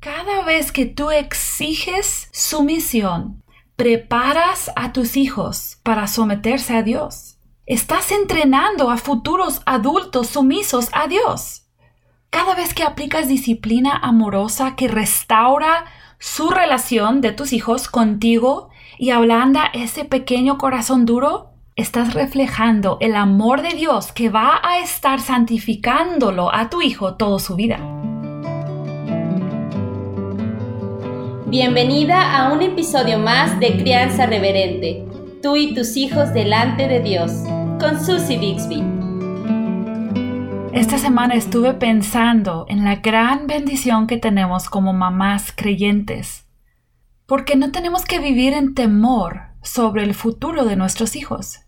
cada vez que tú exiges sumisión, preparas a tus hijos para someterse a Dios. Estás entrenando a futuros adultos sumisos a Dios. Cada vez que aplicas disciplina amorosa que restaura su relación de tus hijos contigo y ablanda ese pequeño corazón duro, estás reflejando el amor de Dios que va a estar santificándolo a tu hijo toda su vida. Bienvenida a un episodio más de Crianza Reverente, tú y tus hijos delante de Dios, con Susie Bixby. Esta semana estuve pensando en la gran bendición que tenemos como mamás creyentes, porque no tenemos que vivir en temor sobre el futuro de nuestros hijos.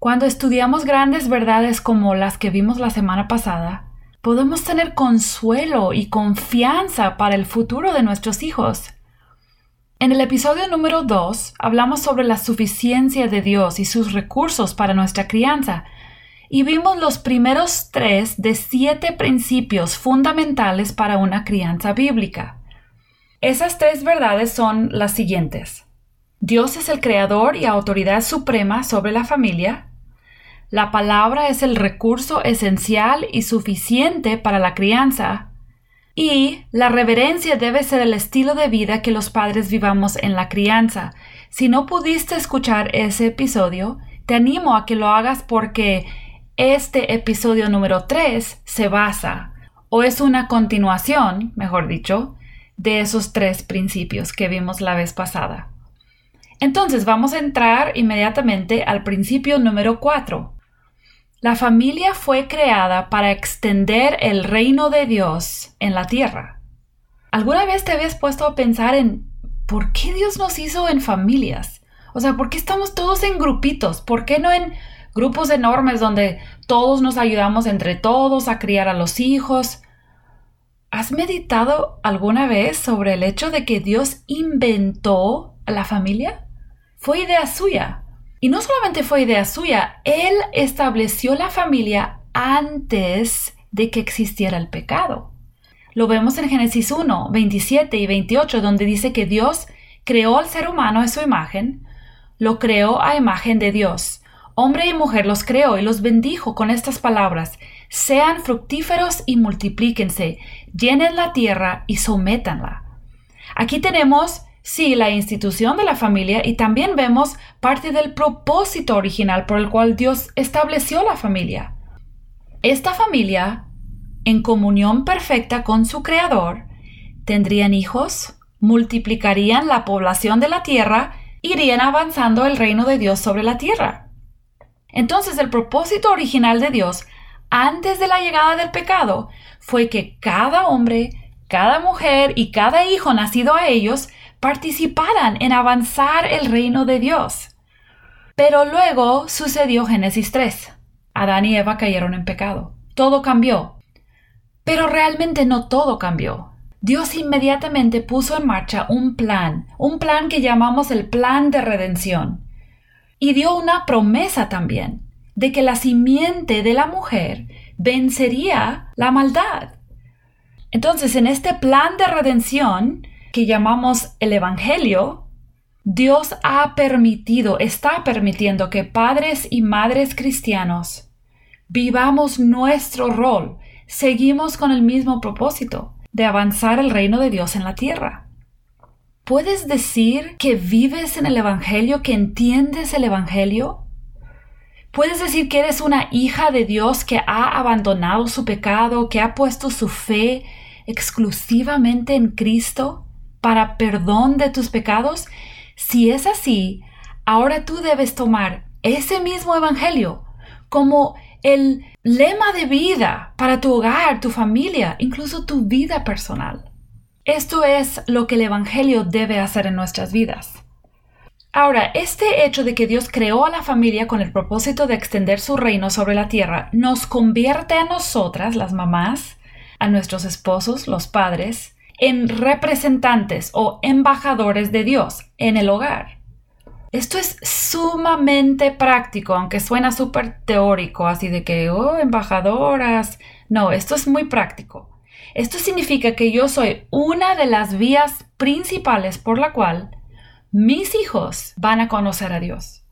Cuando estudiamos grandes verdades como las que vimos la semana pasada, podemos tener consuelo y confianza para el futuro de nuestros hijos. En el episodio número 2 hablamos sobre la suficiencia de Dios y sus recursos para nuestra crianza, y vimos los primeros tres de siete principios fundamentales para una crianza bíblica. Esas tres verdades son las siguientes. Dios es el creador y autoridad suprema sobre la familia, la palabra es el recurso esencial y suficiente para la crianza. Y la reverencia debe ser el estilo de vida que los padres vivamos en la crianza. Si no pudiste escuchar ese episodio, te animo a que lo hagas porque este episodio número 3 se basa, o es una continuación, mejor dicho, de esos tres principios que vimos la vez pasada. Entonces vamos a entrar inmediatamente al principio número 4, la familia fue creada para extender el reino de Dios en la tierra. ¿Alguna vez te habías puesto a pensar en por qué Dios nos hizo en familias? O sea, ¿por qué estamos todos en grupitos? ¿Por qué no en grupos enormes donde todos nos ayudamos entre todos a criar a los hijos? ¿Has meditado alguna vez sobre el hecho de que Dios inventó la familia? Fue idea suya. Y no solamente fue idea suya, él estableció la familia antes de que existiera el pecado. Lo vemos en Génesis 1, 27 y 28, donde dice que Dios creó al ser humano a su imagen, lo creó a imagen de Dios. Hombre y mujer los creó y los bendijo con estas palabras, sean fructíferos y multiplíquense, llenen la tierra y sométanla. Aquí tenemos sí la institución de la familia y también vemos parte del propósito original por el cual Dios estableció la familia. Esta familia, en comunión perfecta con su Creador, tendrían hijos, multiplicarían la población de la tierra, irían avanzando el reino de Dios sobre la tierra. Entonces el propósito original de Dios, antes de la llegada del pecado, fue que cada hombre, cada mujer y cada hijo nacido a ellos participaran en avanzar el reino de Dios. Pero luego sucedió Génesis 3. Adán y Eva cayeron en pecado. Todo cambió. Pero realmente no todo cambió. Dios inmediatamente puso en marcha un plan, un plan que llamamos el plan de redención. Y dio una promesa también de que la simiente de la mujer vencería la maldad. Entonces, en este plan de redención, que llamamos el Evangelio, Dios ha permitido, está permitiendo que padres y madres cristianos vivamos nuestro rol, seguimos con el mismo propósito de avanzar el reino de Dios en la tierra. ¿Puedes decir que vives en el Evangelio, que entiendes el Evangelio? ¿Puedes decir que eres una hija de Dios que ha abandonado su pecado, que ha puesto su fe exclusivamente en Cristo? Para perdón de tus pecados? Si es así, ahora tú debes tomar ese mismo Evangelio como el lema de vida para tu hogar, tu familia, incluso tu vida personal. Esto es lo que el Evangelio debe hacer en nuestras vidas. Ahora, este hecho de que Dios creó a la familia con el propósito de extender su reino sobre la tierra nos convierte a nosotras, las mamás, a nuestros esposos, los padres, en representantes o embajadores de Dios en el hogar. Esto es sumamente práctico, aunque suena súper teórico, así de que, oh, embajadoras. No, esto es muy práctico. Esto significa que yo soy una de las vías principales por la cual mis hijos van a conocer a Dios,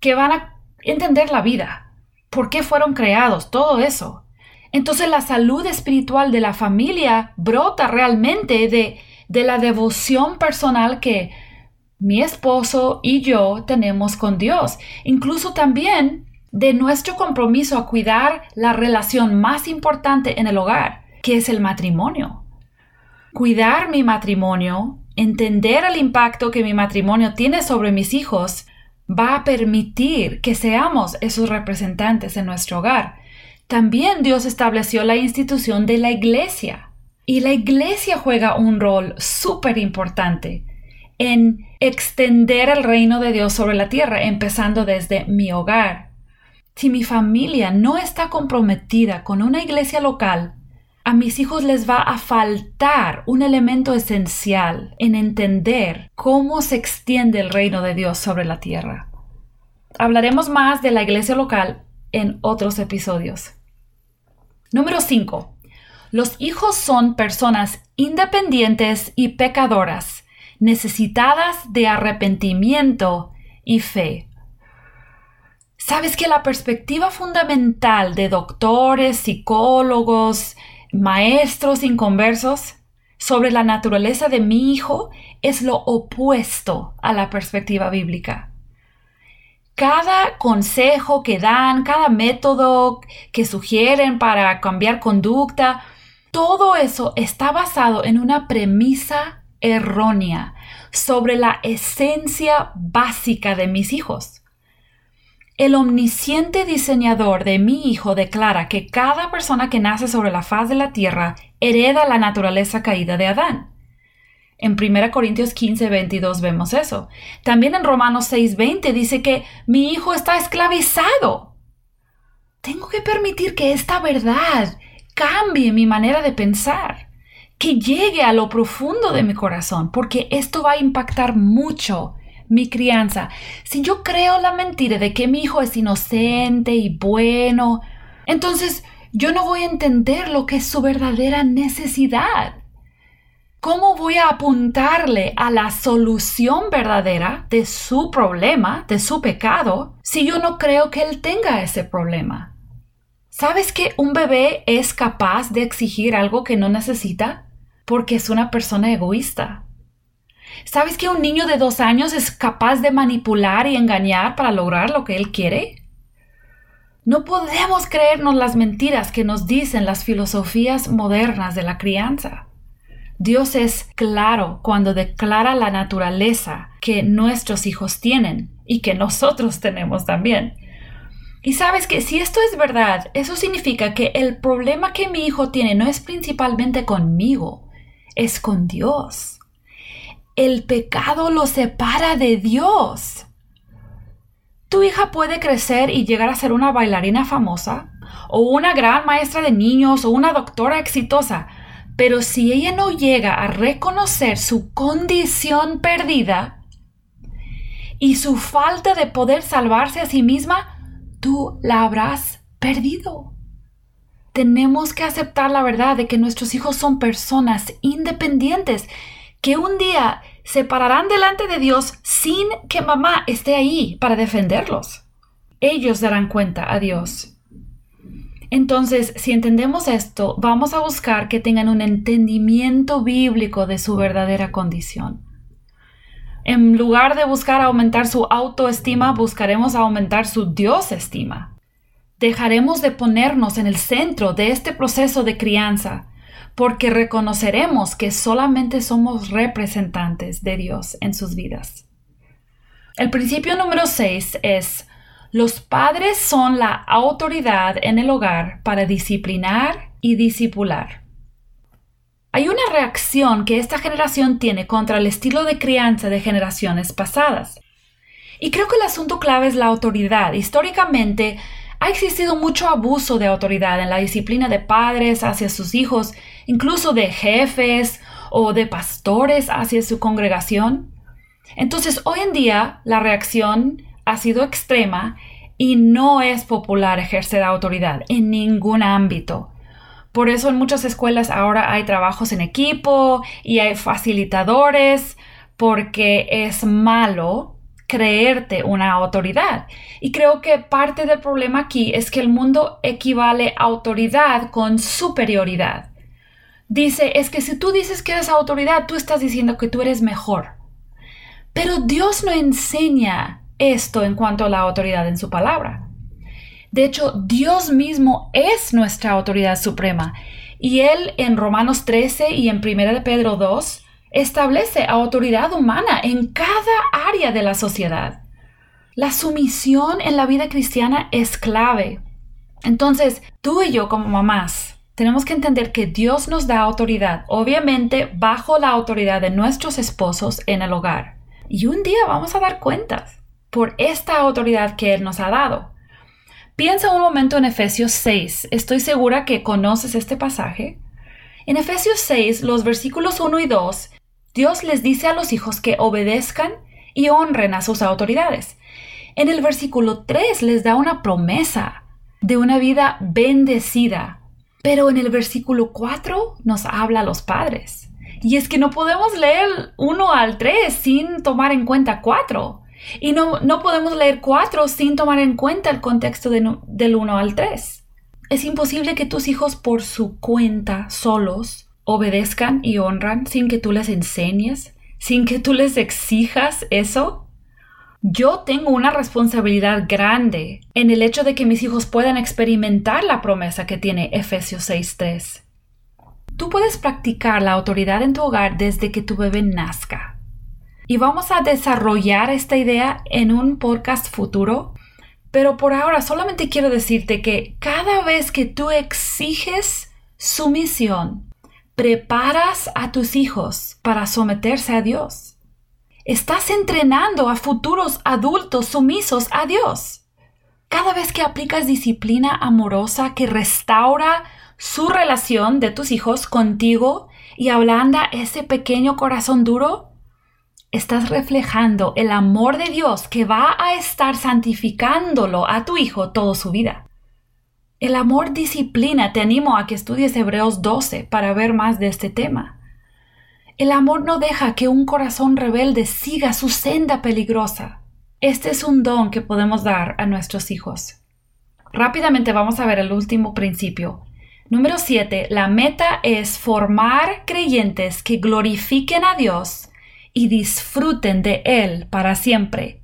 que van a entender la vida, por qué fueron creados, todo eso. Entonces la salud espiritual de la familia brota realmente de, de la devoción personal que mi esposo y yo tenemos con Dios. Incluso también de nuestro compromiso a cuidar la relación más importante en el hogar, que es el matrimonio. Cuidar mi matrimonio, entender el impacto que mi matrimonio tiene sobre mis hijos, va a permitir que seamos esos representantes en nuestro hogar. También Dios estableció la institución de la iglesia. Y la iglesia juega un rol súper importante en extender el reino de Dios sobre la tierra, empezando desde mi hogar. Si mi familia no está comprometida con una iglesia local, a mis hijos les va a faltar un elemento esencial en entender cómo se extiende el reino de Dios sobre la tierra. Hablaremos más de la iglesia local en otros episodios. Número 5. Los hijos son personas independientes y pecadoras, necesitadas de arrepentimiento y fe. Sabes que la perspectiva fundamental de doctores, psicólogos, maestros inconversos sobre la naturaleza de mi hijo es lo opuesto a la perspectiva bíblica. Cada consejo que dan, cada método que sugieren para cambiar conducta, todo eso está basado en una premisa errónea sobre la esencia básica de mis hijos. El omnisciente diseñador de mi hijo declara que cada persona que nace sobre la faz de la tierra hereda la naturaleza caída de Adán. En 1 Corintios 15, 22 vemos eso. También en Romanos 6, 20 dice que mi hijo está esclavizado. Tengo que permitir que esta verdad cambie mi manera de pensar, que llegue a lo profundo de mi corazón, porque esto va a impactar mucho mi crianza, si yo creo la mentira de que mi hijo es inocente y bueno, entonces yo no voy a entender lo que es su verdadera necesidad. ¿Cómo voy a apuntarle a la solución verdadera de su problema, de su pecado, si yo no creo que él tenga ese problema? ¿Sabes que un bebé es capaz de exigir algo que no necesita? Porque es una persona egoísta. ¿Sabes que un niño de dos años es capaz de manipular y engañar para lograr lo que él quiere? No podemos creernos las mentiras que nos dicen las filosofías modernas de la crianza. Dios es claro cuando declara la naturaleza que nuestros hijos tienen y que nosotros tenemos también. Y sabes que si esto es verdad, eso significa que el problema que mi hijo tiene no es principalmente conmigo, es con Dios el pecado lo separa de Dios. Tu hija puede crecer y llegar a ser una bailarina famosa, o una gran maestra de niños, o una doctora exitosa, pero si ella no llega a reconocer su condición perdida y su falta de poder salvarse a sí misma, tú la habrás perdido. Tenemos que aceptar la verdad de que nuestros hijos son personas independientes que un día se pararán delante de Dios sin que mamá esté ahí para defenderlos. Ellos darán cuenta a Dios. Entonces, si entendemos esto, vamos a buscar que tengan un entendimiento bíblico de su verdadera condición. En lugar de buscar aumentar su autoestima, buscaremos aumentar su Dios estima. Dejaremos de ponernos en el centro de este proceso de crianza porque reconoceremos que solamente somos representantes de Dios en sus vidas. El principio número 6 es, los padres son la autoridad en el hogar para disciplinar y disipular. Hay una reacción que esta generación tiene contra el estilo de crianza de generaciones pasadas. Y creo que el asunto clave es la autoridad. Históricamente, ha existido mucho abuso de autoridad en la disciplina de padres hacia sus hijos, incluso de jefes o de pastores hacia su congregación. Entonces, hoy en día la reacción ha sido extrema y no es popular ejercer autoridad en ningún ámbito, Por eso en muchas escuelas ahora hay trabajos en equipo y hay facilitadores porque es malo creerte una autoridad. Y creo que parte del problema aquí es que el mundo equivale autoridad con superioridad. Dice, es que si tú dices que eres autoridad, tú estás diciendo que tú eres mejor. Pero Dios no enseña esto en cuanto a la autoridad en su palabra. De hecho, Dios mismo es nuestra autoridad suprema. Y Él en Romanos 13 y en 1 de Pedro 2 establece autoridad humana en cada área de la sociedad. La sumisión en la vida cristiana es clave. Entonces, tú y yo como mamás tenemos que entender que Dios nos da autoridad, obviamente bajo la autoridad de nuestros esposos en el hogar. Y un día vamos a dar cuentas por esta autoridad que Él nos ha dado. Piensa un momento en Efesios 6. Estoy segura que conoces este pasaje. En Efesios 6, los versículos 1 y 2, Dios les dice a los hijos que obedezcan y honren a sus autoridades. En el versículo 3 les da una promesa de una vida bendecida. Pero en el versículo 4 nos habla a los padres. Y es que no podemos leer 1 al 3 sin tomar en cuenta 4. Y no, no podemos leer cuatro sin tomar en cuenta el contexto del 1 al 3. Es imposible que tus hijos por su cuenta, solos, obedezcan y honran sin que tú les enseñes, sin que tú les exijas eso. Yo tengo una responsabilidad grande en el hecho de que mis hijos puedan experimentar la promesa que tiene Efesios 6.3. Tú puedes practicar la autoridad en tu hogar desde que tu bebé nazca y vamos a desarrollar esta idea en un podcast futuro. Pero por ahora solamente quiero decirte que cada vez que tú exiges sumisión, preparas a tus hijos para someterse a Dios. Estás entrenando a futuros adultos sumisos a Dios. Cada vez que aplicas disciplina amorosa que restaura su relación de tus hijos contigo y ablanda ese pequeño corazón duro, estás reflejando el amor de Dios que va a estar santificándolo a tu hijo toda su vida. El amor disciplina, te animo a que estudies Hebreos 12 para ver más de este tema. El amor no deja que un corazón rebelde siga su senda peligrosa. Este es un don que podemos dar a nuestros hijos. Rápidamente vamos a ver el último principio. Número 7. La meta es formar creyentes que glorifiquen a Dios y disfruten de él para siempre.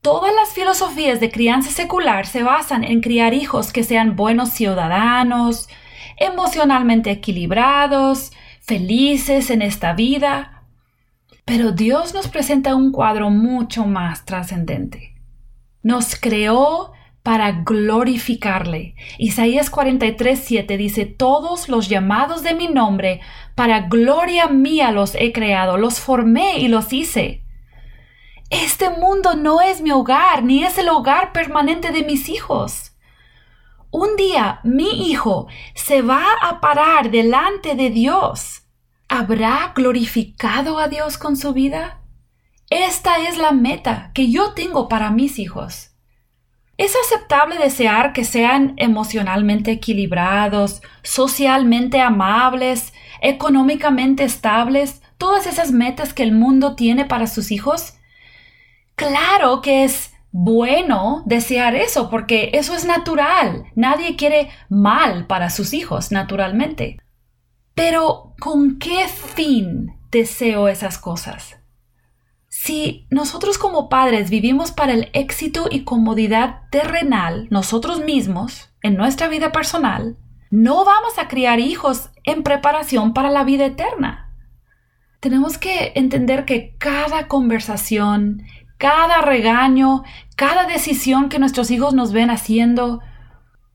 Todas las filosofías de crianza secular se basan en criar hijos que sean buenos ciudadanos, emocionalmente equilibrados, felices en esta vida. Pero Dios nos presenta un cuadro mucho más trascendente. Nos creó para glorificarle. Isaías 43, 7 dice, Todos los llamados de mi nombre, para gloria mía los he creado, los formé y los hice. Este mundo no es mi hogar, ni es el hogar permanente de mis hijos. Un día mi hijo se va a parar delante de Dios. ¿Habrá glorificado a Dios con su vida? Esta es la meta que yo tengo para mis hijos. Es aceptable desear que sean emocionalmente equilibrados, socialmente amables, económicamente estables, todas esas metas que el mundo tiene para sus hijos. Claro que es bueno desear eso porque eso es natural. Nadie quiere mal para sus hijos, naturalmente. Pero ¿con qué fin deseo esas cosas? Si nosotros como padres vivimos para el éxito y comodidad terrenal nosotros mismos, en nuestra vida personal, no vamos a criar hijos en preparación para la vida eterna. Tenemos que entender que cada conversación, cada regaño, cada decisión que nuestros hijos nos ven haciendo,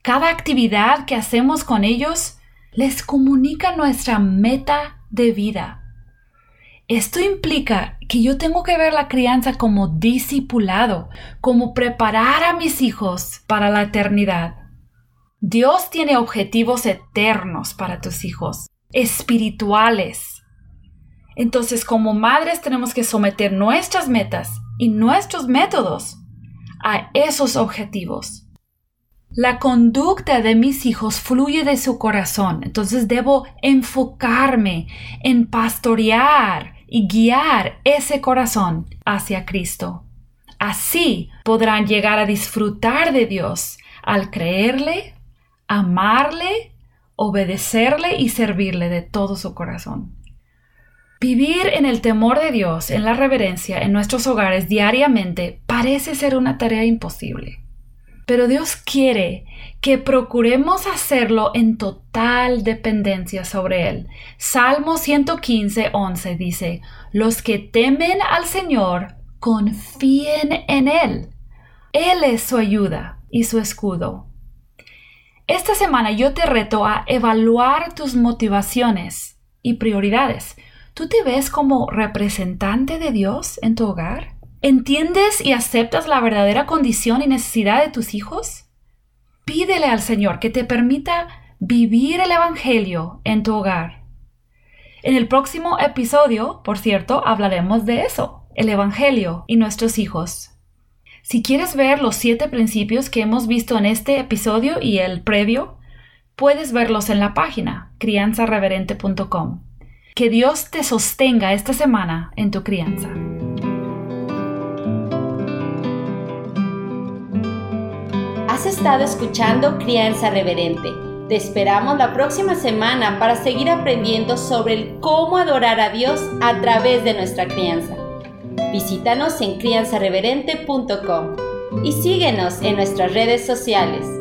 cada actividad que hacemos con ellos, les comunica nuestra meta de vida. Esto implica que yo tengo que ver la crianza como discipulado, como preparar a mis hijos para la eternidad. Dios tiene objetivos eternos para tus hijos, espirituales. Entonces, como madres tenemos que someter nuestras metas y nuestros métodos a esos objetivos. La conducta de mis hijos fluye de su corazón, entonces debo enfocarme en pastorear y guiar ese corazón hacia Cristo. Así podrán llegar a disfrutar de Dios al creerle, amarle, obedecerle y servirle de todo su corazón. Vivir en el temor de Dios, en la reverencia, en nuestros hogares diariamente parece ser una tarea imposible. Pero Dios quiere que procuremos hacerlo en total dependencia sobre Él. Salmo 115, 11 dice, Los que temen al Señor confíen en Él. Él es su ayuda y su escudo. Esta semana yo te reto a evaluar tus motivaciones y prioridades. ¿Tú te ves como representante de Dios en tu hogar? ¿Entiendes y aceptas la verdadera condición y necesidad de tus hijos? Pídele al Señor que te permita vivir el Evangelio en tu hogar. En el próximo episodio, por cierto, hablaremos de eso, el Evangelio y nuestros hijos. Si quieres ver los siete principios que hemos visto en este episodio y el previo, puedes verlos en la página crianzareverente.com. Que Dios te sostenga esta semana en tu crianza. Estado escuchando Crianza Reverente. Te esperamos la próxima semana para seguir aprendiendo sobre el cómo adorar a Dios a través de nuestra crianza. Visítanos en crianzareverente.com y síguenos en nuestras redes sociales.